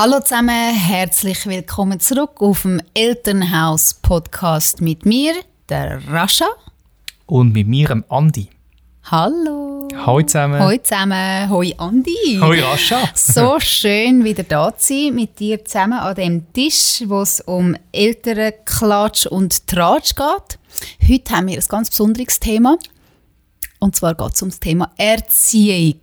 Hallo zusammen, herzlich willkommen zurück auf dem Elternhaus-Podcast mit mir, der Rascha. Und mit mir, dem Andi. Hallo. Hallo zusammen. Hallo zusammen. Hoi Andi. Hoi Rascha. so schön wieder da zu sein mit dir zusammen an dem Tisch, wo es um Elternklatsch und Tratsch geht. Heute haben wir ein ganz besonderes Thema. Und zwar geht es um das Thema Erziehung.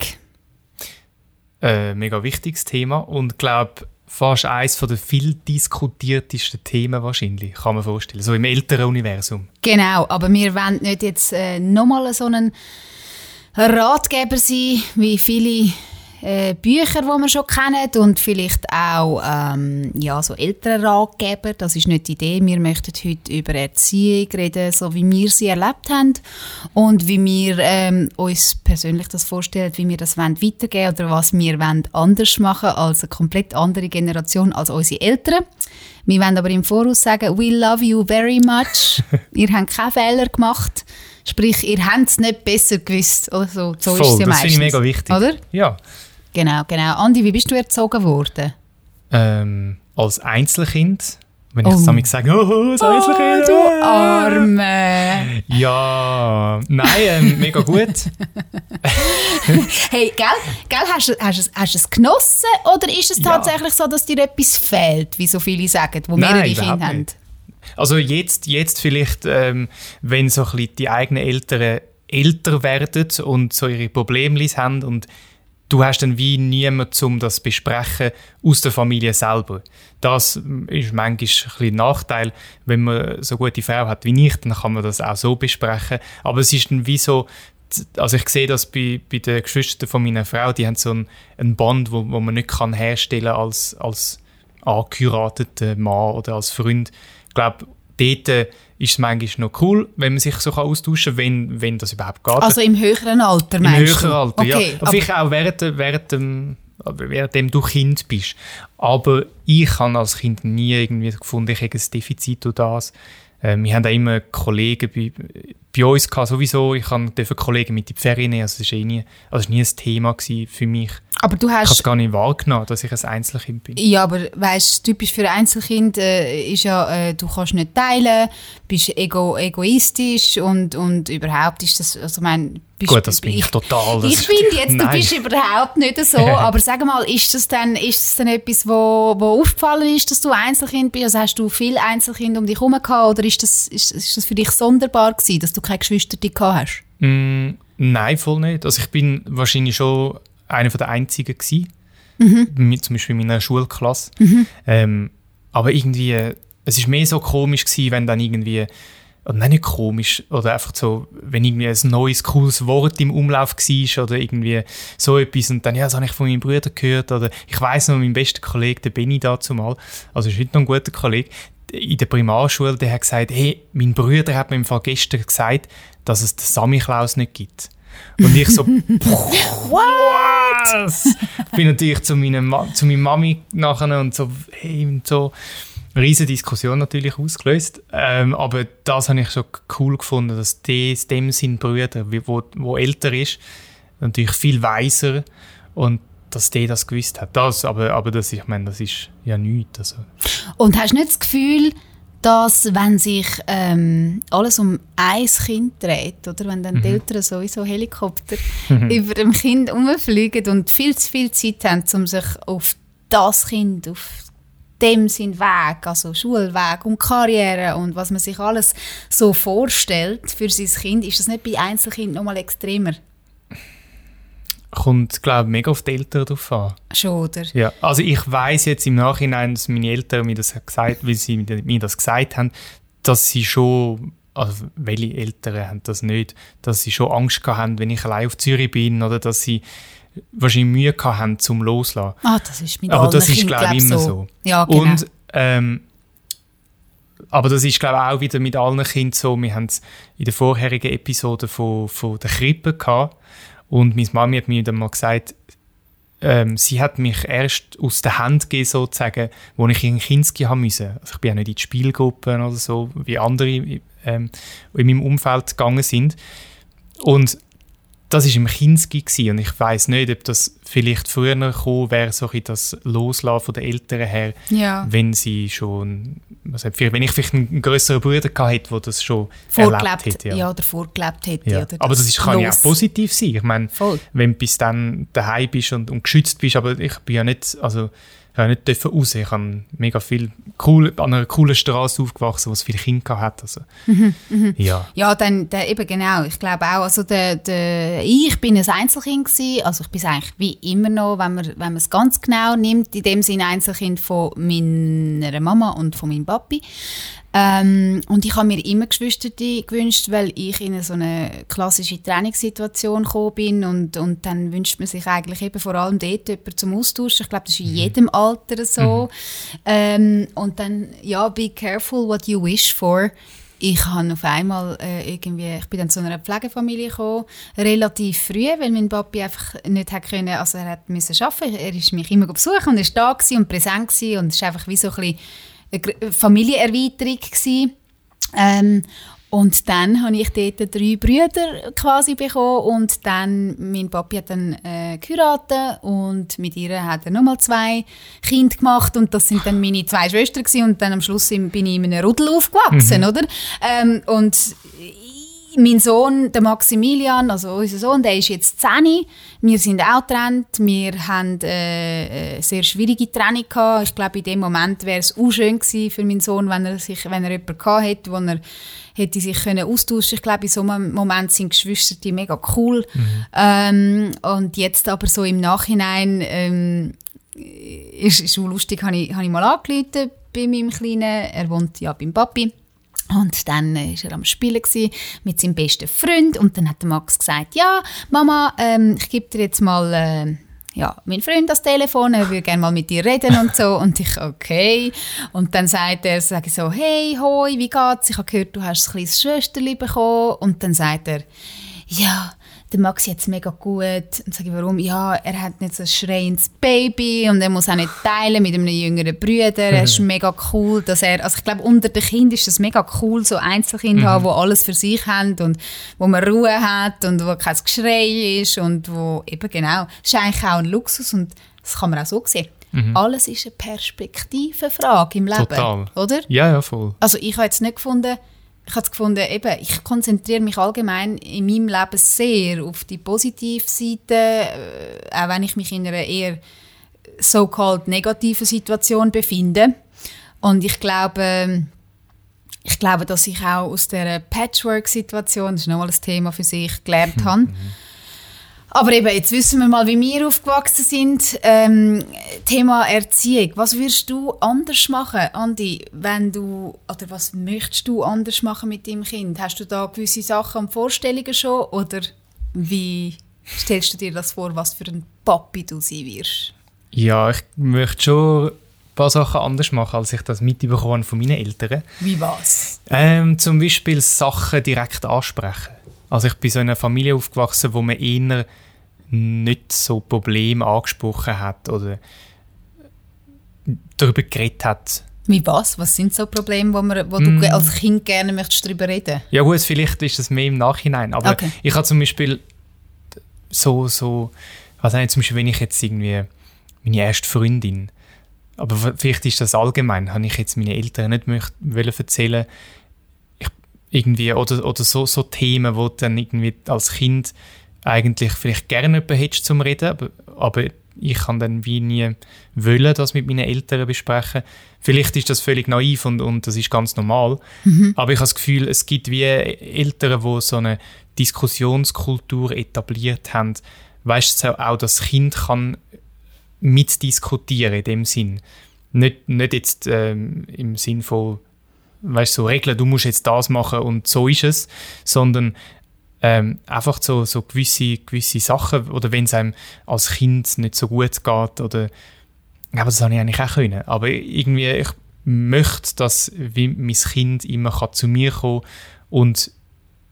Äh, mega wichtiges Thema und glaube fast eines der viel diskutiertesten Themen wahrscheinlich, kann man vorstellen, so im älteren Universum. Genau, aber wir wollen nicht jetzt äh, nochmal so einen Ratgeber sein, wie viele äh, Bücher, die wir schon kennen und vielleicht auch ähm, ja, so ältere Ratgeber. Das ist nicht die Idee. Wir möchten heute über Erziehung reden, so wie wir sie erlebt haben und wie wir ähm, uns persönlich das vorstellen, wie wir das wollen weitergeben oder was wir wollen anders machen als eine komplett andere Generation als unsere Eltern. Wir wollen aber im Voraus sagen, we love you very much. Ihr habt keine Fehler gemacht. Sprich, ihr habt es nicht besser gewusst. Oder so, Voll, ist es ja das finde ich mega wichtig. Oder? Ja. Genau, genau. Andi, wie bist du erzogen worden? Ähm, als Einzelkind, wenn ich Oh. es damit sage, oh, das Oh, Einzelkind. du Arme. Ja, nein, ähm, mega gut. Hey, gell, gell hast, du, hast, hast du es genossen oder ist es Ja. tatsächlich so, dass dir etwas fehlt, wie so viele sagen, Nein, mehrere überhaupt Kinder haben? nicht. Also jetzt, jetzt vielleicht, ähm, wenn so ein bisschen die eigenen Eltern älter werden und so ihre Probleme haben und du hast dann wie niemand, um das zu besprechen aus der Familie selber. Das ist manchmal ein Nachteil, wenn man so gute Frau hat wie ich, dann kann man das auch so besprechen. Aber es ist dann wie so, also ich sehe das bei, bei den Geschwistern von meiner Frau, die haben so einen, einen Band, wo, wo man nicht kann herstellen als, als angeheirateten Mann oder als Freund. Ich glaube, dort ist es manchmal noch cool, wenn man sich so austauschen kann, wenn, wenn das überhaupt geht. Also im höheren Alter, Im meinst höheren du? Alter, okay, ja. aber- Vielleicht auch während, während, dem, währenddem du Kind bist. Aber ich habe als Kind nie irgendwie gefunden, ich habe ein Defizit durch das. Ähm, wir haben auch immer Kollegen bei, bei uns gehabt, sowieso. Ich durfte Kollegen mit in die Ferien nehmen, also das war eh nie, also nie ein Thema für mich. Aber du Ich habe es hast... gar nicht wahrgenommen, dass ich ein Einzelkind bin. Ja, aber weißt, typisch für ein Einzelkind äh, ist ja, äh, du kannst nicht teilen, bist ego egoistisch und, und überhaupt ist das, also mein, bist, Gut, das bin ich total. Das, Ich finde jetzt, du Nein. bist überhaupt nicht so, aber sag mal, ist das dann, ist das dann etwas, wo, wo aufgefallen ist, dass du Einzelkind bist? Also hast du viele Einzelkinder um dich herum gehabt oder ist das, ist, ist das für dich sonderbar gewesen, dass du keine Geschwister gehabt hast? Mm, nein, voll nicht. Also ich bin wahrscheinlich schon einer der Einzigen gewesen. Mhm. Mit, zum Beispiel in meiner Schulklasse. Ähm, aber irgendwie, es ist mehr so komisch gewesen, wenn dann irgendwie, oder nein, nicht komisch, oder einfach so, wenn irgendwie ein neues, cooles Wort im Umlauf war oder irgendwie so etwas und dann, ja, das habe ich von meinem Bruder gehört oder ich weiß noch, mein bester Kollege, der Benny dazu mal, also ist heute noch ein guter Kollege, in der Primarschule, der hat gesagt, hey, mein Bruder hat mir im Fall gestern gesagt, dass es den Samichlaus nicht gibt. Und ich so, was? Bin natürlich zu, meiner zu meiner Mami nachher und so, hey, und so. Riesige Diskussion natürlich ausgelöst. Ähm, aber das habe ich schon cool gefunden, dass des, dem sein Bruder, wie- wo, wo älter ist, natürlich viel weiser und dass der das gewusst hat. Das, aber, aber das, ich meine, das ist ja nichts. Also. Und hast du nicht das Gefühl, dass wenn sich ähm, alles um ein Kind dreht, oder? Wenn dann die Eltern sowieso Helikopter über dem Kind herumfliegen und viel zu viel Zeit haben, um sich auf das Kind, auf dem sein Weg, also Schulweg und Karriere und was man sich alles so vorstellt für sein Kind, ist das nicht bei Einzelkind noch mal extremer? Kommt, glaube ich, mega auf die Eltern drauf an. Schon, oder? Ja, also ich weiß jetzt im Nachhinein, dass meine Eltern mir das gesagt, weil sie mir das gesagt haben, dass sie schon, also welche Eltern haben das nicht, dass sie schon Angst gehabt haben, wenn ich allein auf Zürich bin oder dass sie wahrscheinlich Mühe gehabt haben zum Loslassen. Ah, das ist mit Aber das ist, glaube ich, immer so. Ja, genau. Und ähm, aber das ist, glaube ich, auch wieder mit allen Kindern so. Wir haben es in der vorherigen Episode von, von der Krippe gehabt. Und meine Mami hat mir dann mal gesagt, ähm, sie hat mich erst aus der Hand gegeben, sozusagen, wo ich in Kinski haben müssen. Also ich bin ja nicht in die Spielgruppen oder so, wie andere ähm, in meinem Umfeld gegangen sind. Und das ist im Kinski und ich weiß nicht, ob das vielleicht früher gekommen wäre, so ein das Loslassen von den Eltern her, Ja. wenn sie schon, was hat, wenn ich vielleicht einen größeren Bruder gehabt hätte, der das schon Vorgelebt, erlebt hätte. ja. Ja. oder vorgelebt hätte. Ja. Oder aber das ist, kann ja Los- auch positiv sein. Ich meine, Voll. wenn du bis dann daheim bist und, und geschützt bist, aber ich bin ja nicht, also habe nicht dürfen raus. Ich habe mega viel cool, an einer coolen Straße aufgewachsen, wo es viele Kinder hat. Also, Mhm, ja. Ja, dann, dann eben genau. Ich glaube auch, also der, der, ich bin ein Einzelkind gewesen. Also ich bin es eigentlich wie immer noch, wenn man, wenn man es ganz genau nimmt, in dem Sinne Einzelkind von meiner Mama und von meinem Papi. Ähm, und ich habe mir immer Geschwister gewünscht, weil ich in so eine klassische Trainingssituation gekommen bin und, und dann wünscht man sich eigentlich eben vor allem dort jemanden zum Austauschen. Ich glaube, das ist in jedem Alter so. Ähm, und dann, ja, be careful what you wish for. Ich habe auf einmal äh, irgendwie, ich bin dann zu einer Pflegefamilie gekommen, relativ früh, weil mein Papi einfach nicht hat können, also er hat müssen arbeiten. Er ist mich immer besuchen und war da gewesen und präsent gewesen und es war einfach wie so ein bisschen Familienerweiterung gewesen. Ähm, und dann habe ich dort drei Brüder quasi bekommen und dann, mein Papi hat dann äh, geheiratet und mit ihr hat er nochmal zwei Kinder gemacht und das sind dann meine zwei Schwestern gewesen. und dann am Schluss bin ich in einem Rudel aufgewachsen, oder? Ähm, und mein Sohn, der Maximilian, also unser Sohn, der ist jetzt 10. Wir sind auch getrennt. Wir haben äh, eine sehr schwierige Trennung gehabt. Ich glaube, in dem Moment wäre es auch schön gewesen für meinen Sohn, wenn er, sich, wenn er jemanden gehabt hätte, wo er hätte sich können austauschen Ich glaube, in so einem Moment sind Geschwister die mega cool. Ähm, und jetzt aber so im Nachhinein ähm, ist, ist auch lustig, habe ich, habe ich mal angerufen bei meinem Kleinen. Er wohnt ja beim Papi. Und dann war er am Spielen mit seinem besten Freund und dann hat der Max gesagt, ja, Mama, ähm, ich gebe dir jetzt mal äh, ja, meinen Freund das Telefon, er würde gerne mal mit dir reden und so. Und ich, okay. Und dann sagt er, sage ich so, hey, hoi, wie geht's? Ich habe gehört, du hast ein kleines Schwesterli bekommen. Und dann sagt er, ja, der Max jetzt mega gut. Und sage ich, warum? Ja, er hat nicht so ein schreiendes Baby und er muss auch nicht teilen mit einem jüngeren Bruder. Er ist mega cool, dass er, also ich glaube, unter den Kindern ist es mega cool, so Einzelkinder Mhm. haben, die alles für sich haben und wo man Ruhe hat und wo kein Geschrei ist und wo eben genau, das ist eigentlich auch ein Luxus und das kann man auch so sehen. Alles ist eine Perspektivenfrage im Leben, Mhm. Total. oder? Ja, ja, voll. Also ich habe jetzt nicht gefunden, ich habe es gefunden, eben, ich konzentriere mich allgemein in meinem Leben sehr auf die Positivseite, äh, auch wenn ich mich in einer eher so-called negativen Situation befinde. Und ich glaube, ich glaube, dass ich auch aus der Patchwork-Situation, das ist nochmal ein Thema für sich, gelernt habe. Aber eben, jetzt wissen wir mal, wie wir aufgewachsen sind. Ähm, Thema Erziehung. Was würdest du anders machen, Andi, wenn du, oder was möchtest du anders machen mit deinem Kind? Hast du da gewisse Sachen und Vorstellungen schon? Oder wie stellst du dir das vor, was für ein Papi du sein wirst? Ja, ich möchte schon ein paar Sachen anders machen, als ich das mitbekommen von meinen Eltern. Wie was? Ähm, zum Beispiel Sachen direkt ansprechen. Also ich bin so in einer Familie aufgewachsen, wo man eher nicht so Probleme angesprochen hat oder darüber geredet hat. Wie was? Was sind so Probleme, wo, man, wo Mm. du als Kind gerne möchtest darüber reden? Ja gut, vielleicht ist es mehr im Nachhinein, aber Okay. ich habe zum Beispiel so, so, was nicht, zum Beispiel, wenn ich jetzt irgendwie meine erste Freundin, aber vielleicht ist das allgemein, habe ich jetzt meine Eltern nicht wollen erzählen, ich, irgendwie, oder, oder so, so Themen, wo dann irgendwie als Kind eigentlich vielleicht gerne jemanden hättest zum Reden, aber, aber ich kann dann wie nie wollen, das mit meinen Eltern besprechen. Vielleicht ist das völlig naiv und, und das ist ganz normal, aber ich habe das Gefühl, es gibt wie Eltern, die so eine Diskussionskultur etabliert haben. Weißt du, auch das Kind kann mitdiskutieren in dem Sinn. Nicht, nicht jetzt ähm, im Sinn von, weißt du, so Regeln, du musst jetzt das machen und so ist es, sondern ähm, einfach so, so gewisse, gewisse Sachen, oder wenn es einem als Kind nicht so gut geht, oder, aber das habe ich eigentlich auch können. Aber irgendwie, ich möchte, dass wie mein Kind immer kann zu mir kommen und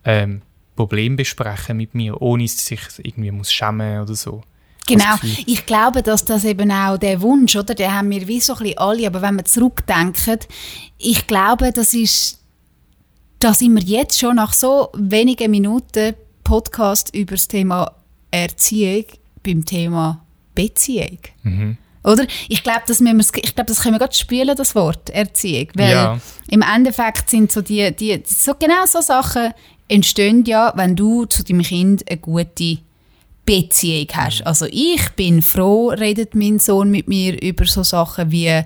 ähm, Probleme besprechen mit mir, ohne dass sich irgendwie muss schämen oder so. Genau, ich glaube, dass das eben auch der Wunsch, oder, den haben wir wie so ein bisschen alle, aber wenn wir zurückdenken, ich glaube, das ist, da sind wir jetzt schon nach so wenigen Minuten Podcast über das Thema Erziehung beim Thema Beziehung. Mhm. Oder? Ich glaube, das, müssen wir, ich glaub, das können wir gerade spielen, das Wort Erziehung. Weil Ja. im Endeffekt sind so die, die so genau so Sachen entstehen ja, wenn du zu deinem Kind eine gute Beziehung hast. Also ich bin froh, redet mein Sohn mit mir über so Sachen wie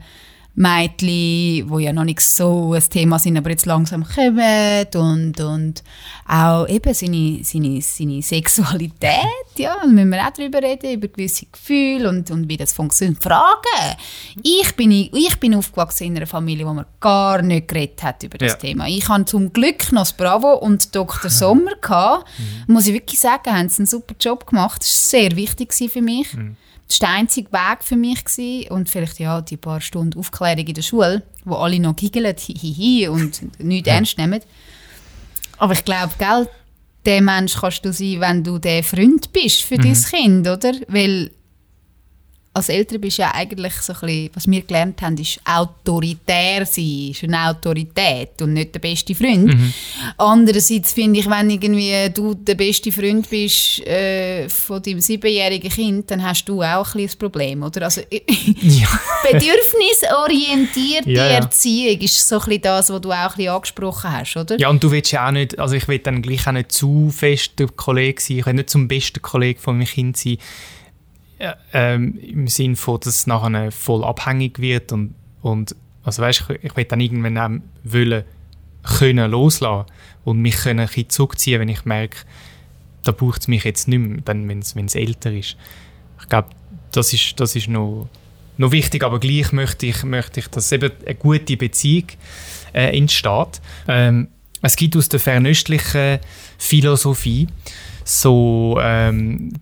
Mädchen, wo ja noch nicht so ein Thema sind, aber jetzt langsam kommen und, und auch eben seine, seine, seine Sexualität, ja, da müssen wir auch darüber reden, über gewisse Gefühle und, und wie das funktioniert. Fragen! Ich bin, ich bin aufgewachsen in einer Familie, wo man gar nicht geredet hat über das Ja. Thema. Ich hatte zum Glück noch das Bravo und Dr. Sommer. Gehabt. Muss ich wirklich sagen, haben sie einen super Job gemacht. Das war sehr wichtig für mich. Das war der einzige Weg für mich. Gewesen. Und vielleicht ja, die paar Stunden Aufklärung in der Schule, wo alle noch giggeln, hihihi, und nichts ernst nehmen. Aber ich glaube, gell, der Mensch kannst du sein, wenn du der Freund bist für dein Kind, oder? Weil als Eltern bist du ja eigentlich so ein bisschen, was wir gelernt haben, ist autoritär sein, ist eine Autorität und nicht der beste Freund. Andererseits finde ich, wenn irgendwie du der beste Freund bist äh, von deinem siebenjährigen Kind, dann hast du auch ein ein Problem, oder? Also Ja. bedürfnisorientierte Ja, ja. Erziehung ist so ein bisschen das, was du auch ein bisschen angesprochen hast, oder? ja, und du willst ja auch nicht, also ich will dann gleich auch nicht zu fest der Kollege sein, ich will nicht zum besten Kollegen von meinem Kind sein, ähm, im Sinne von, dass es nachher voll abhängig wird und, und also weißt, ich, ich will dann irgendwann auch wollen, können loslassen und mich können ein bisschen zurückziehen, wenn ich merke, da braucht es mich jetzt nicht mehr, wenn es älter ist. Ich glaube, das ist, das ist noch, noch wichtig, aber gleich möchte ich, möchte ich, dass eben eine gute Beziehung äh, entsteht. Ähm, es gibt aus der fernöstlichen Philosophie so ähm,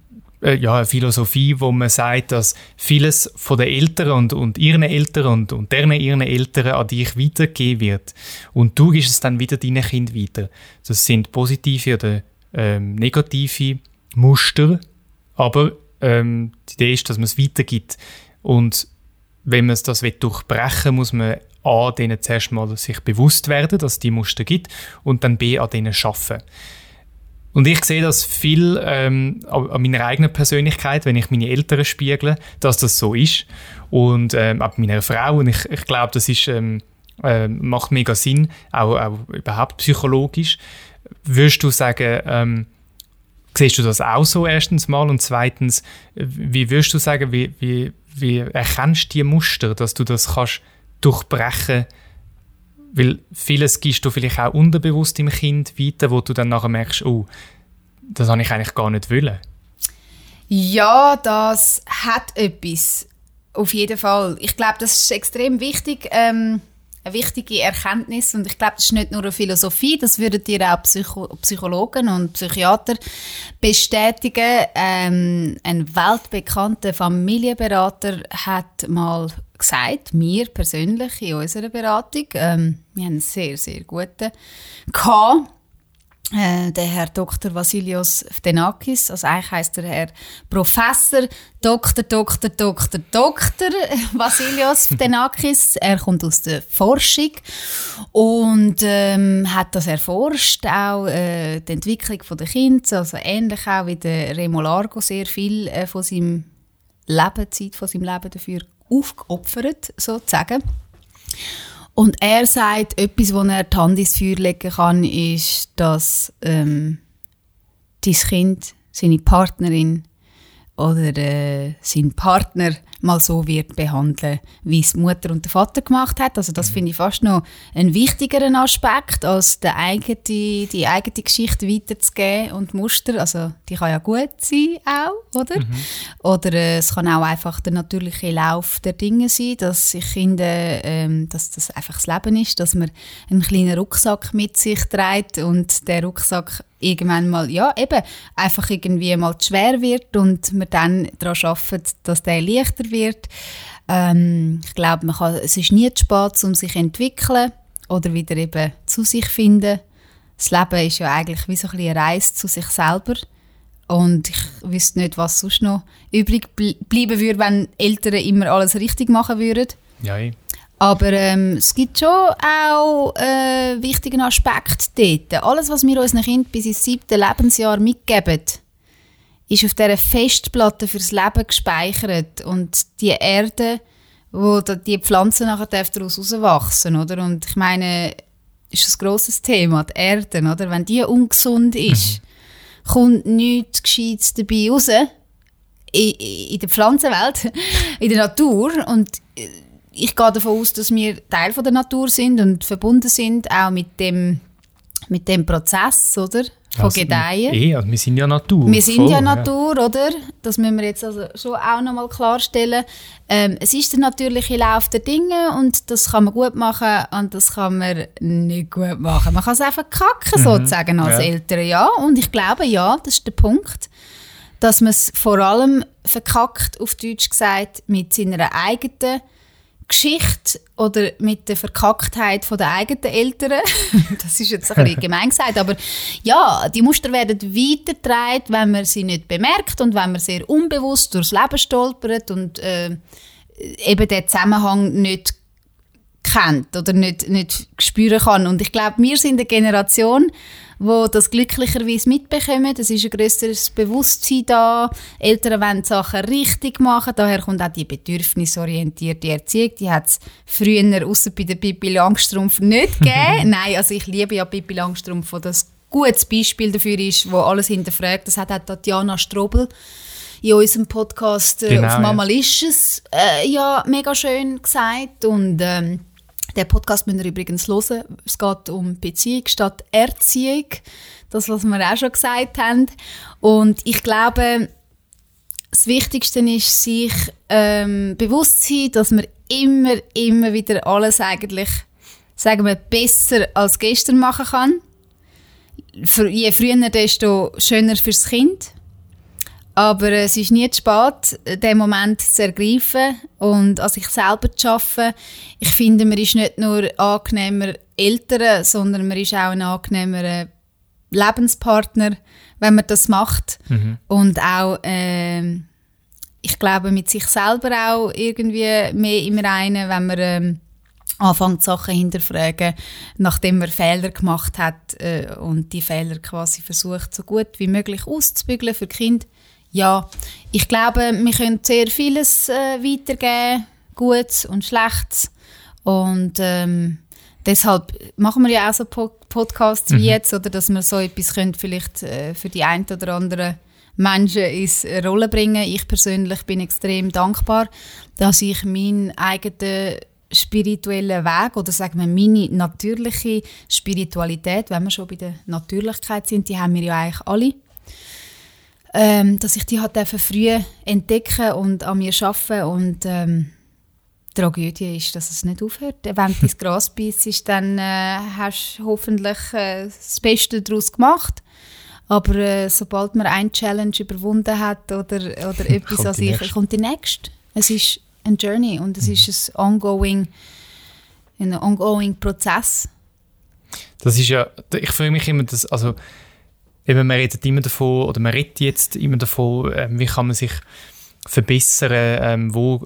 äh, ja, eine Philosophie, wo man sagt, dass vieles von den Eltern und, und ihren Eltern und, und deren ihren Eltern an dich weitergegeben wird. Und du gibst es dann wieder deinen Kind weiter. Das sind positive oder ähm, negative Muster, aber ähm, die Idee ist, dass man es weitergibt. Und wenn man das durchbrechen will, muss man A, denen zuerst mal sich bewusst werden, dass es die Muster gibt und dann B, an denen arbeiten. Und ich sehe das viel ähm, an meiner eigenen Persönlichkeit, wenn ich meine Eltern spiegle, dass das so ist. Und ähm, bei meiner Frau. Und ich, ich glaube, das ist, ähm, ähm, macht mega Sinn, auch, auch überhaupt psychologisch. Würdest du sagen, ähm, siehst du das auch so erstens mal? Und zweitens, wie würdest du sagen, wie, wie, wie erkennst du die Muster, dass du das kannst durchbrechen weil vieles gibst du vielleicht auch unterbewusst im Kind weiter, wo du dann nachher merkst, oh, das habe ich eigentlich gar nicht wollen. Ja, das hat etwas. Auf jeden Fall. Ich glaube, das ist extrem wichtig. Ähm, eine wichtige Erkenntnis. Und ich glaube, das ist nicht nur eine Philosophie, das würden dir auch Psycho Psychologen und Psychiater bestätigen. Ähm, ein weltbekannter Familienberater hat mal gesagt, mir persönlich in unserer Beratung, ähm, wir haben einen sehr, sehr guten gehabt, äh, der Herr Dr. Vasilios Ftenakis, also eigentlich heißt der Herr Professor Dr. Dr. Dr. Dr. Vasilios Ftenakis. Er kommt aus der Forschung und ähm, hat das erforscht, auch äh, die Entwicklung der Kinder, also ähnlich auch wie der Remo Largo sehr viel äh, von seinem Leben, Zeit von seinem Leben dafür aufgeopfert, sozusagen. Und er sagt, etwas, wo er die Hand ins Feuer legen kann, ist, dass ähm, dein Kind, seine Partnerin oder äh, sein Partner mal so wird behandeln, wie es die Mutter und der Vater gemacht hat. Also das finde ich fast noch einen wichtigeren Aspekt, als die eigene, die eigene Geschichte weiterzugeben und Muster. Also die kann ja gut sein auch, oder? Oder äh, es kann auch einfach der natürliche Lauf der Dinge sein, dass sich Kinder, ähm, dass das einfach das Leben ist, dass man einen kleinen Rucksack mit sich trägt und der Rucksack irgendwann mal, ja, eben, einfach irgendwie mal schwer wird und man dann daran arbeitet, dass der leichter wird. Ähm, ich glaube, man kann, es ist nie zu spät, um sich zu entwickeln oder wieder eben zu sich finden. Das Leben ist ja eigentlich wie so ein eine Reise zu sich selber. Und ich wüsste nicht, was sonst noch übrig bl bleiben würde, wenn Eltern immer alles richtig machen würden. Ja, eh. Aber ähm, es gibt schon auch äh, wichtigen Aspekt dort. Alles, was wir unseren Kindern bis ins siebte Lebensjahr mitgeben, ist auf dieser Festplatte fürs Leben gespeichert. Und die Erde, wo die Pflanzen nachher daraus rauswachsen, oder? Und ich meine, ist ein grosses Thema, die Erde, oder? Wenn die ungesund ist, mhm. kommt nichts Gescheites dabei raus. In, in der Pflanzenwelt, in der Natur. Und ich gehe davon aus, dass wir Teil von der Natur sind und verbunden sind auch mit dem, mit dem Prozess, oder? Von also, Gedeihen. Eh, also wir sind ja Natur. Wir sind voll, ja Natur, ja. oder? Das müssen wir jetzt also schon auch nochmal klarstellen. Ähm, es ist der natürliche Lauf der Dinge und das kann man gut machen und das kann man nicht gut machen. Man kann es einfach kacken, mhm. sozusagen, als ja. Eltern, ja. Und ich glaube, ja, das ist der Punkt, dass man es vor allem verkackt, auf Deutsch gesagt, mit seiner eigenen Geschichte oder mit der Verkacktheit der eigenen Eltern. das ist jetzt ein bisschen gemein gesagt, aber ja, die Muster werden weitergetragen, wenn man sie nicht bemerkt und wenn man sehr unbewusst durchs Leben stolpert und äh, eben den Zusammenhang nicht kennt oder nicht, nicht spüren kann. Und ich glaube, wir sind eine Generation, wo das glücklicherweise mitbekommen. Es ist ein grösseres Bewusstsein da. Eltern wollen Sachen richtig machen. Daher kommt auch die bedürfnisorientierte Erziehung. Die hat es früher, außer bei der Pippi Langstrumpf, nicht gegeben. Nein, also ich liebe ja Pippi Langstrumpf, wo das ein gutes Beispiel dafür ist, wo alles hinterfragt. Das hat auch Tatjana Strobel in unserem Podcast äh, genau, auf Mama ja. Licious äh, ja mega schön gesagt und ähm, den Podcast müsst ihr übrigens hören. Es geht um Beziehung statt Erziehung. Das, was wir auch schon gesagt haben. Und ich glaube, das Wichtigste ist, sich ähm, bewusst zu sein, dass man immer, immer wieder alles eigentlich, sagen wir, besser als gestern machen kann. Je früher, desto schöner fürs Kind. Aber es ist nie zu spät, den Moment zu ergreifen und an sich selber zu arbeiten. Ich finde, man ist nicht nur angenehmer Eltern, sondern man ist auch ein angenehmer Lebenspartner, wenn man das macht. Mhm. Und auch, äh, ich glaube, mit sich selber auch irgendwie mehr im Reinen, wenn man äh, anfängt, Sachen hinterfragen, nachdem man Fehler gemacht hat äh, und die Fehler quasi versucht, so gut wie möglich auszubügeln für Kinder ja, ich glaube, wir können sehr vieles äh, weitergeben, Gutes und Schlechtes. Und ähm, deshalb machen wir ja auch so Podcasts mhm. wie jetzt, oder dass wir so etwas können, vielleicht äh, für die ein oder andere Menschen ins Rolle bringen. Ich persönlich bin extrem dankbar, dass ich meinen eigenen spirituellen Weg oder sagen wir meine natürliche Spiritualität, wenn wir schon bei der Natürlichkeit sind, die haben wir ja eigentlich alle ähm, dass ich die halt früh entdecken und an mir arbeiten und ähm, die Tragödie ist, dass es nicht aufhört. Wenn du ins Gras beißt, dann äh, hast du hoffentlich äh, das Beste daraus gemacht. Aber äh, sobald man eine Challenge überwunden hat oder, oder etwas an sich, kommt die nächste. Es ist ein Journey und es mhm. ist ein ongoing, ein ongoing Prozess. Das ist ja, ich freue mich immer, dass, also eben, man redet immer davon, oder man redet jetzt immer davon, ähm, wie kann man sich verbessern, ähm, wo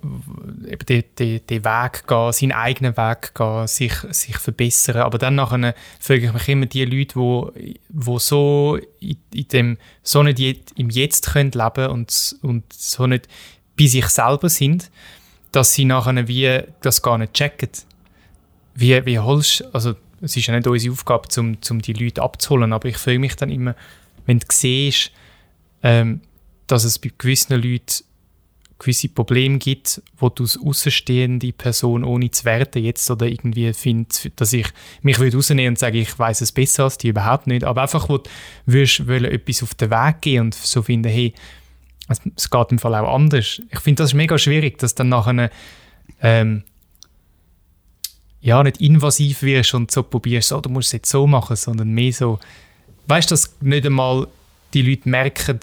eben den, den, den Weg gehen, seinen eigenen Weg gehen, sich, sich verbessern. Aber dann nachher frage ich mich immer die Leute, wo, wo so in, in dem, so nicht im Jetzt können leben und, und so nicht bei sich selber sind, dass sie nachher wie das gar nicht checken. Wie, wie holst also es ist ja nicht unsere Aufgabe, um, um die Leute abzuholen, aber ich freue mich dann immer, wenn du siehst, ähm, dass es bei gewissen Leuten gewisse Probleme gibt, wo du als außenstehende Person ohne zu werten jetzt oder irgendwie findest, dass ich mich würde rausnehmen und sage, ich weiß es besser als die überhaupt nicht, aber einfach, wo du wollen, etwas auf den Weg gehen und so finden, hey, es geht im Fall auch anders. Ich finde das ist mega schwierig, dass dann nachher ähm, ja, nicht invasiv wirst und so probierst, oh, du musst es jetzt so machen, sondern mehr so, weißt du, dass nicht einmal die Leute merken,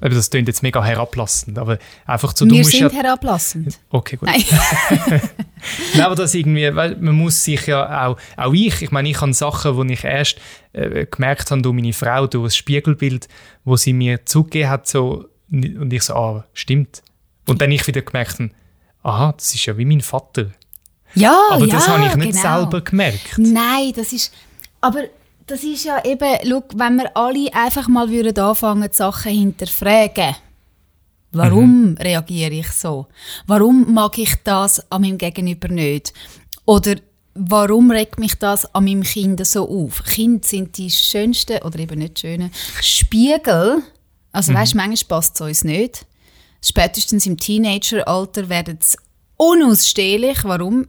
das klingt jetzt mega herablassend, aber einfach so, du Wir sind ja, herablassend. Okay, gut. Nein. Nein, aber das irgendwie, weil man muss sich ja auch, auch ich, ich meine, ich habe Sachen, die ich erst äh, gemerkt habe durch meine Frau, durch das Spiegelbild, wo sie mir zugegeben hat, so, und ich so, ah, stimmt. Und dann ich wieder gemerkt aha, das ist ja wie mein Vater. Ja, Aber ja, das habe ich nicht genau. selber gemerkt. Nein, das ist. Aber das ist ja eben, schau, wenn wir alle einfach mal würden anfangen, die Sachen hinterfragen. Warum reagiere ich so? Warum mag ich das an meinem Gegenüber nicht? Oder warum regt mich das an meinem Kind so auf? Kinder sind die schönsten, oder eben nicht schönen, Spiegel. Also weißt, manchmal passt es uns nicht. Spätestens im Teenageralter werden sie unausstehlich. Warum?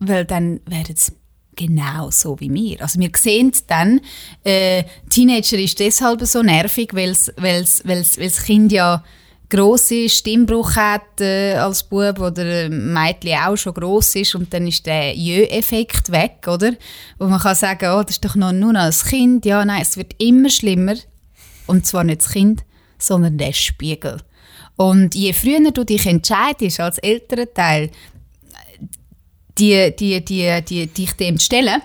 Weil dann werden sie genau so wie wir. Also wir sehen dann, äh, Teenager ist deshalb so nervig, weil das Kind ja gross ist, Stimmbruch hat äh, als Bub oder Mädchen auch schon gross ist und dann ist der Jö-Effekt weg, oder? Wo man kann sagen, oh, das ist doch noch, nur noch ein Kind. Ja, nein, es wird immer schlimmer. Und zwar nicht das Kind, sondern der Spiegel. Und je früher du dich entscheidest als älterer Teil, die, die, die, die, dich dem zu stellen,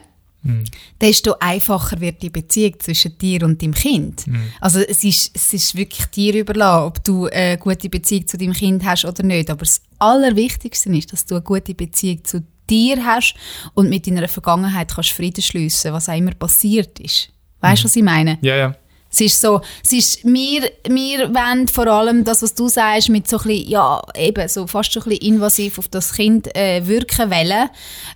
desto einfacher wird die Beziehung zwischen dir und deinem Kind. Also es ist, es ist wirklich dir überlassen, ob du eine gute Beziehung zu deinem Kind hast oder nicht. Aber das Allerwichtigste ist, dass du eine gute Beziehung zu dir hast und mit deiner Vergangenheit kannst Frieden schliessen, was auch immer passiert ist. Weißt du, was ich meine? Ja, ja. Es ist so, es ist, wir, wir wollen vor allem das, was du sagst, mit so ein bisschen, ja, eben, so fast so ein bisschen invasiv auf das Kind äh, wirken wollen.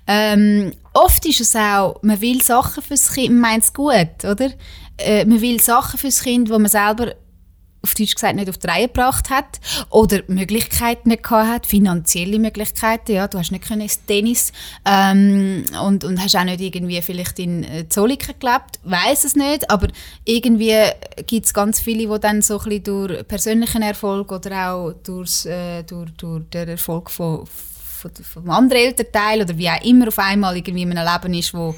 Ähm, oft ist es auch, man will Sachen fürs Kind, man meint es gut, oder? Äh, man will Sachen fürs Kind, wo man selber auf Deutsch gesagt nicht auf die Reihe gebracht hat oder Möglichkeiten nicht gehabt hat, finanzielle Möglichkeiten, ja, du hast nicht können ins Tennis ähm, und, und hast auch nicht irgendwie vielleicht in äh, Zolliken gelebt, weiß es nicht, aber irgendwie gibt es ganz viele, die dann so ein bisschen durch persönlichen Erfolg oder auch durchs, äh, durch, durch den Erfolg von, von, vom anderen Elternteil oder wie auch immer auf einmal irgendwie in einem Leben ist, wo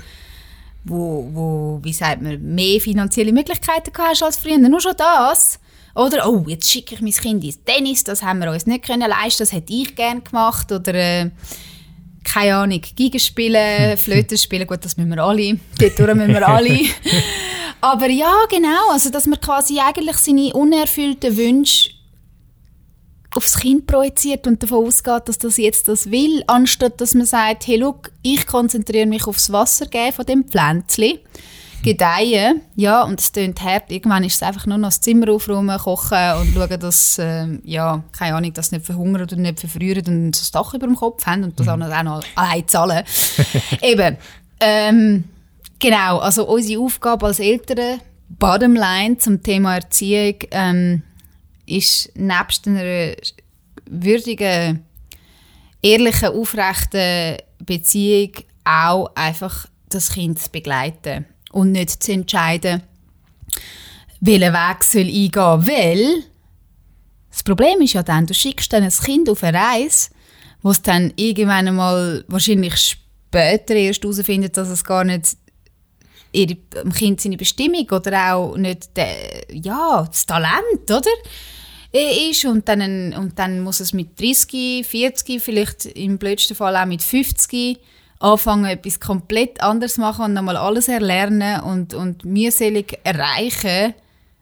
wo, wo, wie sagt man, mehr finanzielle Möglichkeiten hast als früher. Nur schon das. Oder, oh, jetzt schicke ich mein Kind ins Tennis, das haben wir uns nicht können leisten, das hätte ich gerne gemacht. Oder, äh, keine Ahnung, Giga spielen, Flöte spielen, gut, das müssen wir alle, dort müssen wir alle. Aber ja, genau, also dass man quasi eigentlich seine unerfüllten Wünsche aufs Kind projiziert und davon ausgeht, dass das jetzt das will, anstatt dass man sagt, hey, look, ich konzentriere mich aufs Wasser geben von dem Pflänzchen, gedeihen, ja, und es tönt hart, irgendwann ist es einfach nur noch das Zimmer aufräumen, kochen und schauen, dass, äh, ja, keine Ahnung, dass sie nicht verhungern oder nicht verfrieren und das Dach über dem Kopf haben und das auch noch, auch noch allein zahlen. Eben, ähm, genau, also unsere Aufgabe als Eltern, bottom line zum Thema Erziehung, ähm, ist nebst einer würdigen, ehrlichen, aufrechten Beziehung auch einfach das Kind zu begleiten und nicht zu entscheiden, welchen Weg soll ich gehen, weil das Problem ist ja dann, du schickst dann ein Kind auf eine Reise, wo es dann irgendwann einmal wahrscheinlich später erst herausfindet, dass es gar nicht ihre, dem Kind seine Bestimmung oder auch nicht der, ja, das Talent, oder? ist und dann, und dann muss es mit 30, 40, vielleicht im blödsten Fall auch mit 50 anfangen, etwas komplett anderes machen und nochmal alles erlernen und, und mühselig erreichen.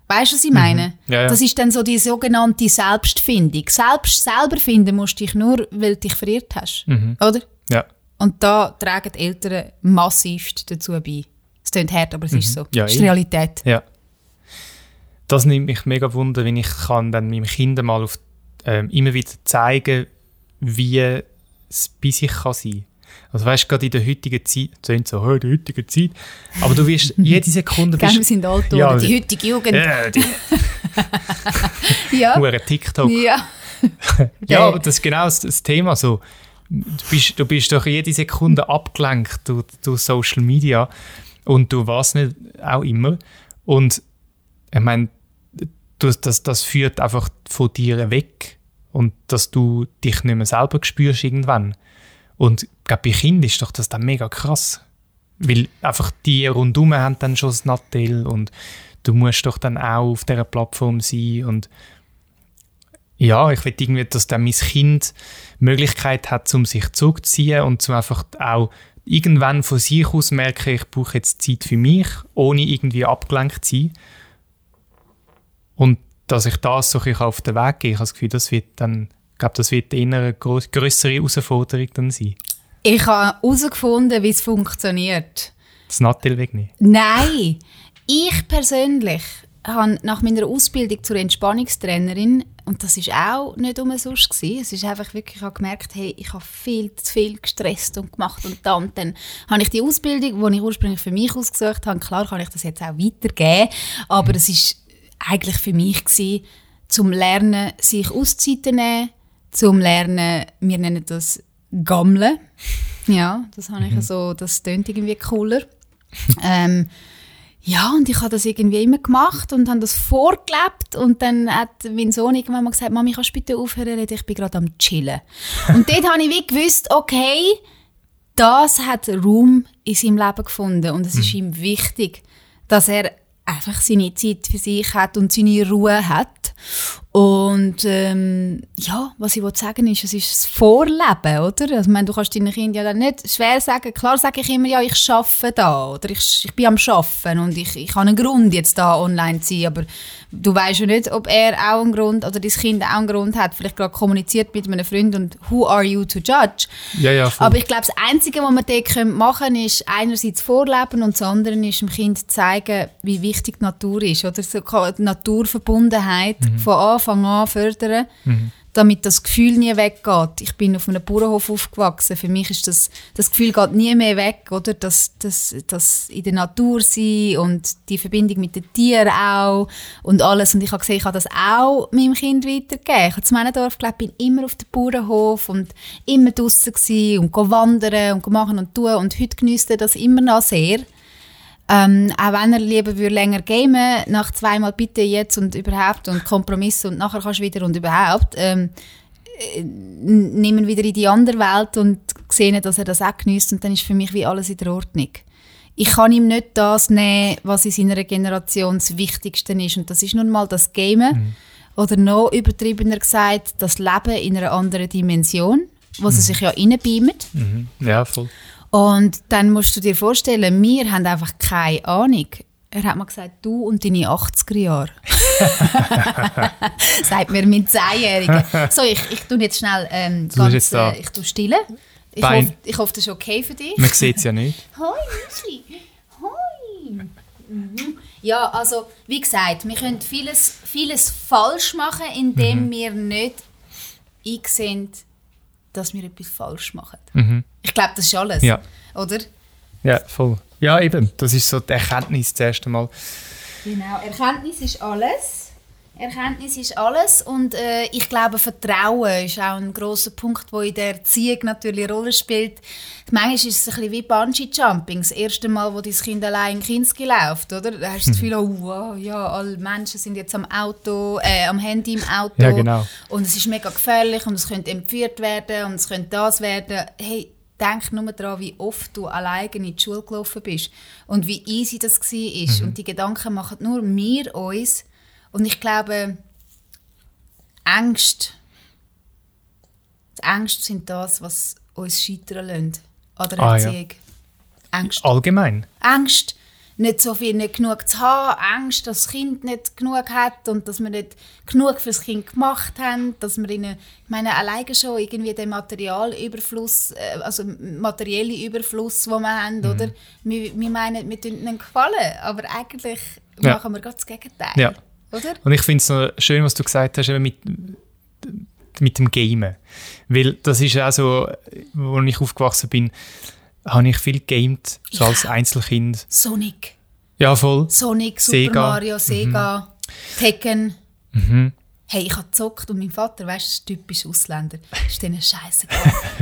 Weißt du, was ich meine? Mhm. Ja, ja. Das ist dann so die sogenannte Selbstfindung. Selbst selber finden musst du dich nur, weil du dich verirrt hast. Mhm. Oder? Ja. Und da tragen die Eltern massivst dazu bei. Es klingt hart, aber es ist so. Mhm. Ja, das ist die. Realität. Ja. Das nimmt mich mega wunder, wenn ich kann dann meinem Kind mal auf, ähm, immer wieder zeigen, wie es bei sich kann sein. Also weißt du, gerade in der heutigen Zeit, das klingt so, «Hä, in der heutigen Zeit, aber du wirst jede Sekunde... Gell, wir sind alt Ja, die heutige Jugend. ja, die Ja. hure TikTok. ja. Ja, aber das ist genau das, das Thema. So. Du, bist, du bist doch jede Sekunde abgelenkt durch, durch Social Media und du weißt nicht auch immer. Und ich meine, du, das, das führt einfach von dir weg und dass du dich nicht mehr selber spürst irgendwann. Und glaube, bei Kindern ist doch das dann mega krass. Weil einfach die rundherum haben dann schon das Nattel und du musst doch dann auch auf dieser Plattform sein und ja, ich will irgendwie, dass dann mein Kind Möglichkeit hat, um sich zurückzuziehen und zum einfach auch irgendwann von sich aus merken, ich brauche jetzt Zeit für mich, ohne irgendwie abgelenkt zu sein. Und dass ich das so auf den Weg gehe, ich habe das Gefühl, das wird dann, ich glaube, das wird eher eine grössere Herausforderung dann sein. Ich habe herausgefunden, wie es funktioniert. Das Nattelweg nicht? Nein. Ich persönlich habe nach meiner Ausbildung zur Entspannungstrainerin und das ist auch nicht umsonst gewesen. Es ist einfach wirklich, ich habe gemerkt, hey, ich habe viel zu viel gestresst und gemacht und dann, und dann habe ich die Ausbildung, die ich ursprünglich für mich ausgesucht habe, klar kann ich das jetzt auch weitergeben, aber es ist eigentlich für mich gewesen, zum Lernen, sich Auszeiten nehmen, zum Lernen, wir nennen das Gammeln. Ja, das habe ich mhm. so, das tönt irgendwie cooler. ähm, ja, und ich habe das irgendwie immer gemacht und habe das vorgelebt. Und dann hat mein Sohn irgendwann mal gesagt, Mami, kannst du bitte aufhören ich bin gerade am chillen. und dort habe ich wie gewusst, okay, das hat Raum in seinem Leben gefunden und es ist mhm. ihm wichtig, dass er einfach seine Zeit für sich hat und seine Ruhe hat. Und ähm, ja, was ich sagen ist, es ist das Vorleben, oder? Also, ich meine, du kannst deinen Kindern ja nicht schwer sagen, klar sage ich immer, ja, ich arbeite da oder ich, ich bin am Arbeiten und ich, ich habe einen Grund, jetzt da online zu sein, aber du weißt ja nicht, ob er auch einen Grund oder dein Kind auch einen Grund hat, vielleicht gerade kommuniziert mit einem Freund und who are you to judge? Ja, ja, voll. Aber ich glaube, das Einzige, was man dort machen können, ist einerseits vorleben und das andere ist dem Kind zeigen, wie wichtig die Natur ist, oder so die Naturverbundenheit mhm. von Anfang an fördern. Mhm damit das Gefühl nie weggeht. Ich bin auf einem Bauernhof aufgewachsen. Für mich ist das, das Gefühl geht nie mehr weg, oder? Das, das, das in der Natur sein und die Verbindung mit den Tieren auch und alles. Und ich habe gesehen, ich habe das auch meinem Kind weitergegeben. Ich habe zu meinem Dorf gelebt, bin immer auf dem Bauernhof und immer draußen und wandern und machen und tun. Und heute genieße ich das immer noch sehr. Ähm, auch wenn er lieber würde länger gamen, nach zweimal bitte jetzt und überhaupt und Kompromisse und nachher kannst du wieder und überhaupt, ähm, äh, nehmen wieder in die andere Welt und sehen, dass er das auch genießt und dann ist für mich wie alles in der Ordnung. Ich kann ihm nicht das nehmen, was in seiner Generation das Wichtigste ist und das ist nun mal das Gamen mhm. oder noch übertriebener gesagt, das Leben in einer anderen Dimension, wo mhm. sie sich ja reinbeamt. Mhm. Ja, voll. Und dann musst du dir vorstellen, wir haben einfach keine Ahnung. Er hat mal gesagt, du und deine 80er Jahre. Sagt mir mein Zehnjähriger. So, ich, ich tue jetzt schnell ähm, ganz, äh, ich tue stillen. Ich hoffe, ich hoffe, das ist okay für dich. Man sieht es ja nicht. Hoi, Müsli. Hoi. Mhm. Ja, also, wie gesagt, wir können vieles, vieles falsch machen, indem mhm. wir nicht einsehen, dass wir etwas falsch machen. Mhm. Ich glaube, das ist alles. Ja. Oder? Ja, voll. Ja, eben. Das ist so die Erkenntnis das erste Mal. Genau, Erkenntnis ist alles. Erkenntnis ist alles und äh, ich glaube, Vertrauen ist auch ein großer Punkt, der in der Erziehung natürlich eine Rolle spielt. Manchmal ist es ein bisschen wie Bungee-Jumping, das erste Mal, wo dein Kind allein in Kinski läuft, oder? Da hast du das Gefühl, oh, wow, ja, alle Menschen sind jetzt am Auto, äh, am Handy im Auto ja, genau. und es ist mega gefährlich und es könnte entführt werden und es könnte das werden. Hey, denk nur daran, wie oft du alleine in die Schule gelaufen bist und wie easy das war. Mhm. Und die Gedanken machen nur wir uns und ich glaube, Ängste, Ängste sind das, was uns scheitern lässt an der ah, Erziehung. Ja. Ängste. Allgemein? Ängste, nicht so viel, nicht genug zu haben, Angst, dass das Kind nicht genug hat und dass wir nicht genug für das Kind gemacht haben, dass wir ihnen, ich meine, alleine schon irgendwie den Materialüberfluss, äh, also materielle Überfluss, den wir haben, mhm. oder? Wir, wir meinen, wir tun ihnen gefallen, aber eigentlich ja. machen wir gerade das Gegenteil. Ja. Oder? Und ich finde es noch schön, was du gesagt hast, mit, mit dem Gamen. Weil das ist auch so, als ich aufgewachsen bin, habe ich viel gegamed, so ja. als Einzelkind. Sonic. Ja, voll. Sonic, Super Sega. Mario, Sega, mhm. Tekken. Mhm. Hey, ich habe gezockt und mein Vater, weißt du, typisch Ausländer, ist denen scheiße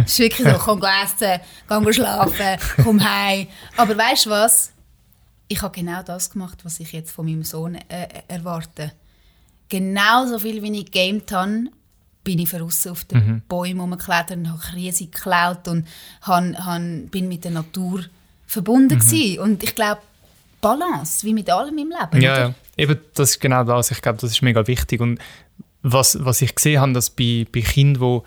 ist wirklich so, komm essen, geh schlafen, komm heim. Aber weißt du was? Ich habe genau das gemacht, was ich jetzt von meinem Sohn äh, erwarte. Genauso viel, wie ich gegamed habe, bin ich draußen auf den mhm. Bäumen rumgeklettert und habe riesig geklaut und han, han, bin mit der Natur verbunden mhm. Und ich glaube, Balance, wie mit allem im Leben. Ja, ja, eben das ist genau das. Ich glaube, das ist mega wichtig. Und was, was ich gesehen habe, dass bei, bei Kindern, wo,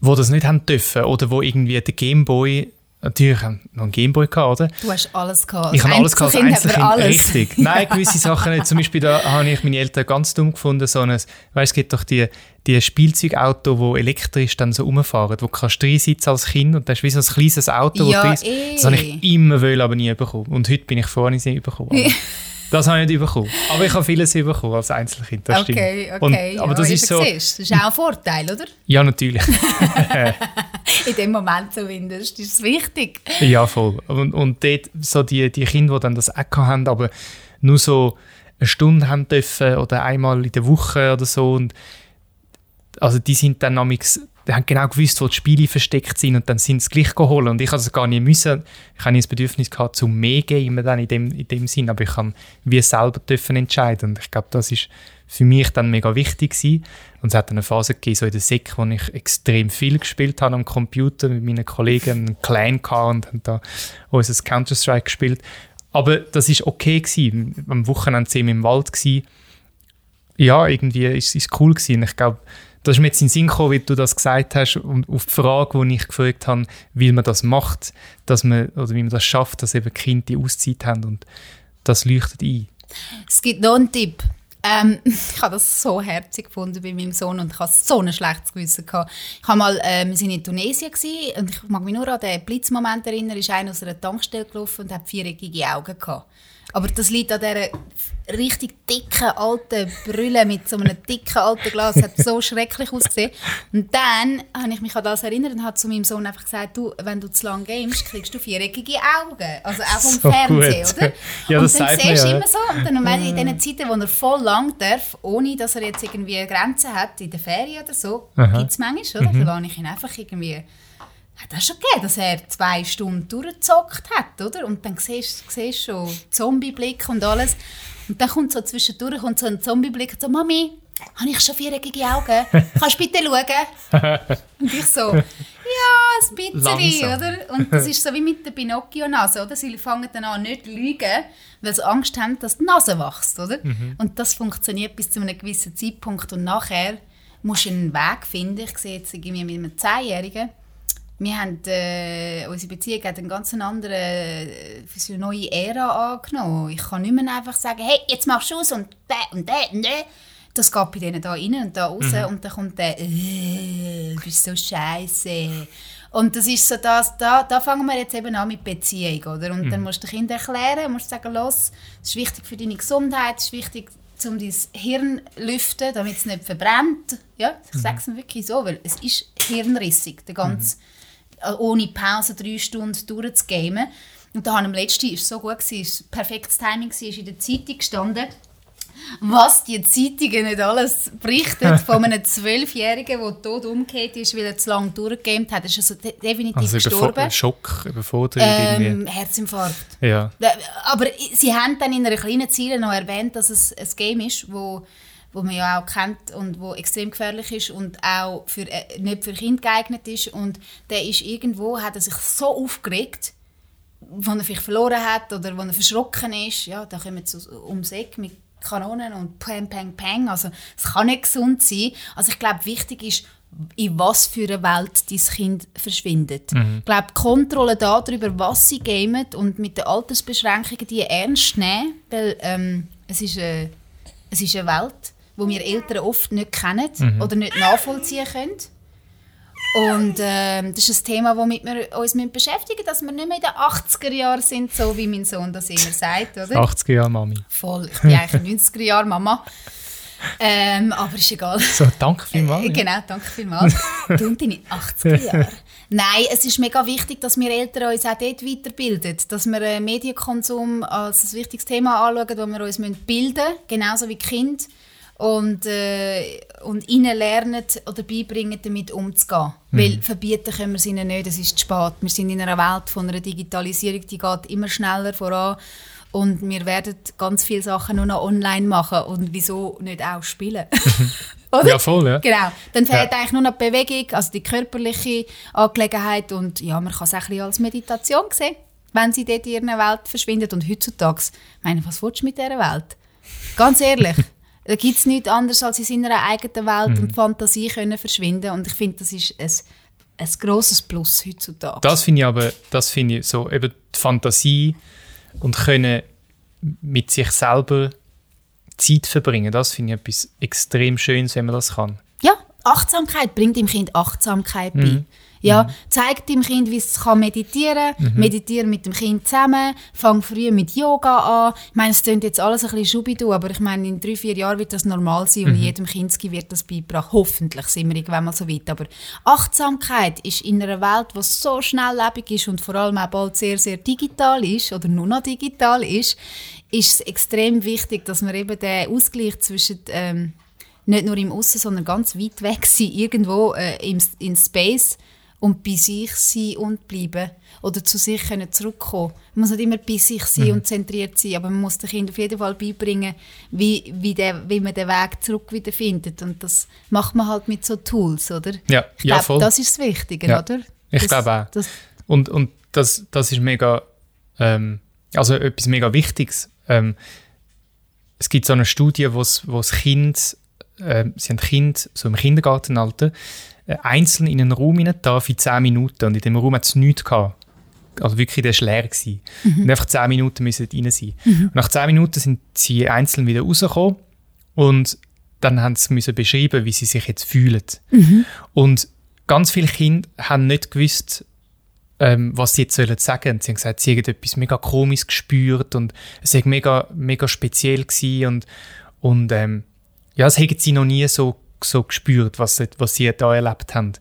wo das nicht haben dürfen oder wo irgendwie der Gameboy Natürlich noch einen Gameboy gehabt, oder? Du hast alles gehabt. Ich habe alles gehabt, als Einzelkind. alles. Richtig. Nein, gewisse Sachen nicht. Zum Beispiel da habe ich meine Eltern ganz dumm gefunden, so ein, weißt, es gibt doch die, die Spielzeugauto, wo elektrisch dann so rumfahren, wo du kannst reinsitzen als Kind und das ist wie so ein kleines Auto, Ja, wo du eh. Das habe ich immer wollen, aber nie bekommen. Und heute bin ich ich es nicht bekommen. Das habe ich nicht bekommen. Aber ich habe vieles bekommen als Einzelkind, das Okay, stimmt. okay. Und, aber ja, das ist so... siehst, Das ist auch ein Vorteil, oder? Ja, natürlich. In dem Moment zumindest ist es wichtig. Ja, voll. Und, und dort so die, die Kinder, die dann das auch haben, aber nur so eine Stunde haben dürfen oder einmal in der Woche oder so. Und also die sind dann namix, die haben genau gewusst, wo die Spiele versteckt sind und dann sind sie gleich geholt. Und ich es gar nicht müssen. Ich habe das Bedürfnis gehabt, zum mehr geben dann in dem, in dem Sinn, aber ich kann wie selber dürfen entscheiden. Und ich glaube, das ist für mich dann mega wichtig gewesen. Und es hat eine Phase gegeben, so in der Sek, wo ich extrem viel gespielt habe am Computer mit meinen Kollegen, einen Clan gehabt und haben da unser Counter-Strike gespielt. Aber das ist okay gewesen. Am Wochenende sind wir im Wald gewesen. Ja, irgendwie ist es cool gewesen. Ich glaube, das ist mir jetzt in den Sinn gekommen, wie du das gesagt hast und auf die Frage, die ich gefragt habe, wie man das macht, dass man, oder wie man das schafft, dass eben Kinder die Auszeit haben und das leuchtet ein. Es gibt noch einen Tipp. Ähm, ich habe das so herzig gefunden bei meinem Sohn und ich hatte so ein schlechtes Gewissen. Gehabt. Ich habe mal, äh, wir waren in Tunesien gewesen, und ich mag mich nur an den Blitzmoment erinnern, ist einer aus einer Tankstelle gelaufen und hat viereckige Augen gehabt. Aber das liegt an dieser richtig dicken alten Brille mit so einem dicken alten Glas. Hat so schrecklich ausgesehen. Und dann habe ich mich an das erinnert und habe zu meinem Sohn einfach gesagt, du, wenn du zu lange gamest, kriegst du viereckige Augen. Also auch vom So Fernsehen, gut. oder? Ja, und das dann siehst du ja. immer so, und dann wenn in diesen Zeiten, wo er voll lang darf, ohne dass er jetzt irgendwie Grenzen hat, in der Ferien oder so, gibt es manchmal, oder? Dann lasse ich ihn einfach irgendwie... Hat das schon gegeben, dass er zwei Stunden durchgezockt hat, oder? Und dann siehst du schon Zombie-Blick und alles. Und dann kommt so zwischendurch kommt so ein Zombie-Blick und so, Mami, habe ich schon viereckige Augen? Kannst du bitte schauen? Und ich so, ja, ein bisschen, Langsam. oder? Und das ist so wie mit der Pinocchio-Nase, oder? Sie fangen dann an, nicht zu lügen, weil sie Angst haben, dass die Nase wächst, oder? Und das funktioniert bis zu einem gewissen Zeitpunkt und nachher musst du einen Weg finden. Ich sehe jetzt irgendwie mit einem Zehnjährigen, wir haben, äh, unsere Beziehung hat einen ganz anderen, äh, eine neue Ära angenommen. Ich kann nicht mehr einfach sagen, hey, jetzt machst du aus und der und der und der. Das geht bei denen da rein und da raus und dann kommt der, äh, du bist so scheiße. Und das ist so das, da, da fangen wir jetzt eben an mit Beziehung, oder? Und dann musst du den Kindern erklären, musst sagen, los, es ist wichtig für deine Gesundheit, es ist wichtig, um dein Hirn zu lüften, damit es nicht verbrennt. Ja, ich sage es mir wirklich so, weil es ist hirnrissig, der ganze, äh, ohne Pause drei Stunden durchzugamen. Und da haben am letzten, ist so gut gewesen, ist perfektes Timing gewesen, ist in der Zeitung gestanden, was die Zeitungen nicht alles berichten von einem Zwölfjährigen, der tot umgekehrt ist, weil er zu lange durchgegamet hat. Er ist also de definitiv Also gestorben. Schock, Überforderung. Ähm, Herzinfarkt. Ja. Äh, Aber sie haben dann in einer kleinen Ziele noch erwähnt, dass es ein Game ist, wo, wo man ja auch kennt und wo extrem gefährlich ist und auch für, äh, nicht für Kinder geeignet ist. Und der ist irgendwo, hat er sich so aufgeregt, wo er vielleicht verloren hat oder wo er verschrocken ist. Ja, da kommen sie ums Eck mit Kanonen und Pang, Pang, Pang. Also es kann nicht gesund sein. Also ich glaube, wichtig ist, in was für einer Welt dein Kind verschwindet. Ich glaube, die Kontrolle darüber, was sie gamen und mit den Altersbeschränkungen die ernst nehmen, weil ähm, es, ist eine, es ist eine Welt, wo wir Eltern oft nicht kennen oder nicht nachvollziehen können. Und ähm, das ist ein Thema, womit wir uns beschäftigen müssen, dass wir nicht mehr in den 80er Jahren sind, so wie mein Sohn das immer sagt. Oder? 80er Jahre Mami. Voll, ich bin eigentlich 90er Jahre Mama. Ähm, aber ist egal. So, danke vielmals. Äh, Genau, danke vielmals. du und deine 80er Jahre. Nein, es ist mega wichtig, dass wir Eltern uns auch dort weiterbilden. Dass wir äh, Medienkonsum als ein wichtiges Thema anschauen, wo wir uns bilden müssen, genauso wie die Kinder. Und, äh, und ihnen lernen oder beibringen, damit umzugehen. Weil verbieten können wir es ihnen nicht, es ist zu spät. Wir sind in einer Welt von einer Digitalisierung, die geht immer schneller voran. Und wir werden ganz viele Sachen nur noch online machen. Und wieso nicht auch spielen? Oder? Ja, voll, ja. Genau. Dann fehlt Ja. eigentlich nur noch die Bewegung, also die körperliche Angelegenheit. Und ja, man kann es auch ein bisschen als Meditation sehen, wenn sie dort in ihrer Welt verschwindet. Und heutzutage, ich meine, was willst du mit dieser Welt? Ganz ehrlich, da gibt es nichts anderes, als in seiner eigenen Welt und Fantasie können verschwinden. Und ich finde, das ist ein ein grosses Plus heutzutage. Das finde ich aber, das finde ich so, eben die Fantasie und können mit sich selber Zeit verbringen, das finde ich etwas extrem Schönes, wenn man das kann. Ja, Achtsamkeit bringt dem Kind Achtsamkeit bei. Mhm. Ja, zeigt dem Kind, wie es kann meditieren kann. Mhm. Meditieren mit dem Kind zusammen. Fang früh mit Yoga an. Ich meine, es klingt jetzt alles ein bisschen schubidu, aber ich meine, in drei, vier Jahren wird das normal sein Mhm. und jedem Kind wird das beigebracht. Hoffentlich sind wir irgendwann mal so weit. Aber Achtsamkeit ist in einer Welt, die so schnelllebig ist und vor allem auch bald sehr, sehr digital ist oder nur noch digital ist, ist es extrem wichtig, dass man eben den Ausgleich zwischen ähm, nicht nur im Aussen, sondern ganz weit weg sein, irgendwo äh, im, in Space und bei sich sein und bleiben oder zu sich können zurückkommen. Man muss nicht immer bei sich sein und zentriert sein, aber man muss dem Kind auf jeden Fall beibringen, wie, wie, der, wie man den Weg zurück wieder findet und das macht man halt mit so Tools, oder? Ja, ich ja, glaube, voll. das ist das Wichtige, Ja, oder? ich glaube auch. Das, Und, und das, das ist mega, ähm, also etwas mega Wichtiges. Ähm, es gibt so eine Studie, wo das Kind, äh, sie haben Kind so im Kindergartenalter, äh, einzeln in einen Raum hinein da für 10 Minuten und in dem Raum hat es nichts gehabt. Also wirklich, der war leer. Gewesen. Und einfach 10 Minuten müssen rein sein. Und nach 10 Minuten sind sie einzeln wieder rausgekommen und dann haben sie müssen beschreiben, wie sie sich jetzt fühlen. Und ganz viele Kinder haben nicht gewusst, ähm, was sie jetzt sollen sagen. Sie haben gesagt, sie haben etwas mega komisch gespürt und es war mega, mega speziell gewesen und, und ähm, ja, das haben sie noch nie so, so gespürt, was, sie- was sie da erlebt haben.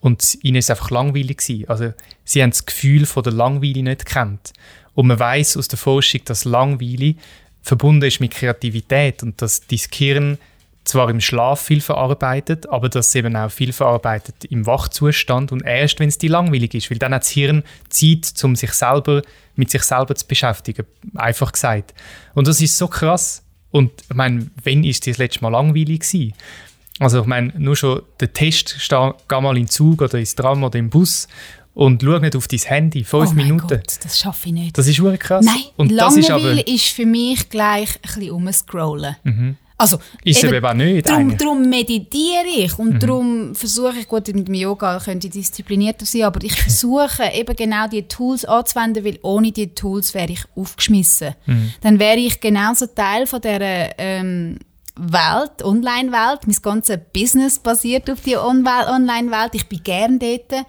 Und ihnen ist einfach langweilig gewesen. Also sie haben das Gefühl von der Langweile nicht gekannt. Und man weiß aus der Forschung, dass Langweile verbunden ist mit Kreativität und dass dein Gehirn zwar im Schlaf viel verarbeitet, aber dass es eben auch viel verarbeitet im Wachzustand und erst, wenn es dir langweilig ist, weil dann hat das Hirn Zeit, um sich selber mit sich selber zu beschäftigen, einfach gesagt. Und das ist so krass. Und ich meine, wann ist das letzte Mal langweilig gewesen? Also ich meine, nur schon der Test, steh, geh mal in den Zug oder ins Tram oder im Bus und schau nicht auf dein Handy, fünf oh Minuten. Gott, das schaffe ich nicht. Das ist wirklich krass. Nein, und das ist Langeweile aber ist, für mich gleich ein bisschen umscrollen. Also, Ist eben auch nicht Darum. Mhm. darum meditiere ich und darum versuche ich, gut, mit dem Yoga könnte ich disziplinierter sein, aber ich versuche eben genau die Tools anzuwenden, weil ohne die Tools wäre ich aufgeschmissen. Mhm. Dann wäre ich genauso Teil von dieser ähm, Welt, Online-Welt. Mein ganzes Business basiert auf die On- Online-Welt. Ich bin gern dort.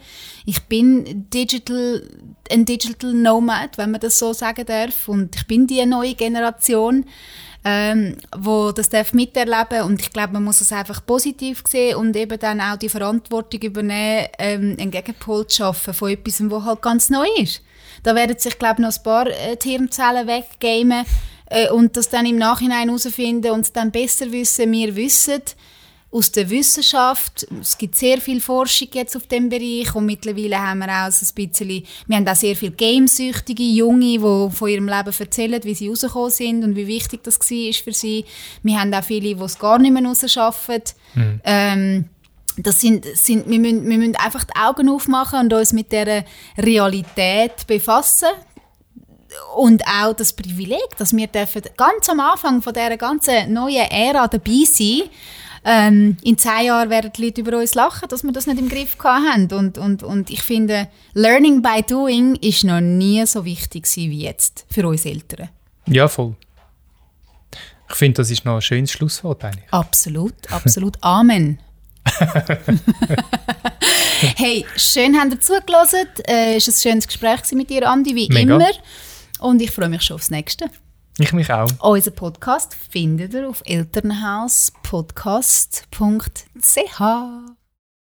Ich bin digital, ein Digital Nomad, wenn man das so sagen darf. Und ich bin die neue Generation, ähm, wo das darf miterleben und ich glaube, man muss es einfach positiv sehen und eben dann auch die Verantwortung übernehmen, ähm, einen Gegenpol zu schaffen von etwas, was halt ganz neu ist. Da werden sich, glaube noch ein paar äh, Hirnzellen weggamen äh, und das dann im Nachhinein herausfinden und es dann besser wissen. Wir wissen aus der Wissenschaft, es gibt sehr viel Forschung jetzt auf dem Bereich und mittlerweile haben wir auch so ein bisschen, wir haben auch sehr viele gamesüchtige Junge, die von ihrem Leben erzählen, wie sie rausgekommen sind und wie wichtig das war für sie. Wir haben auch viele, die es gar nicht mehr rausschaffen. Ähm, das sind, sind, wir, müssen, wir müssen einfach die Augen aufmachen und uns mit dieser Realität befassen. Und auch das Privileg, dass wir dürfen ganz am Anfang von dieser ganzen neuen Ära dabei sein ähm, in zehn Jahren werden die Leute über uns lachen, dass wir das nicht im Griff haben. Und, und, und ich finde, Learning by Doing ist noch nie so wichtig wie jetzt für uns Eltern. Ja, voll. Ich finde, das ist noch ein schönes Schlusswort eigentlich. Absolut, absolut. Amen. hey, schön habt ihr zugelassen. Äh, es war ein schönes Gespräch mit dir, Andi, wie Mega. immer. Und ich freue mich schon aufs nächste. Ich mich auch. Unseren Podcast findet ihr auf elternhauspodcast.ch.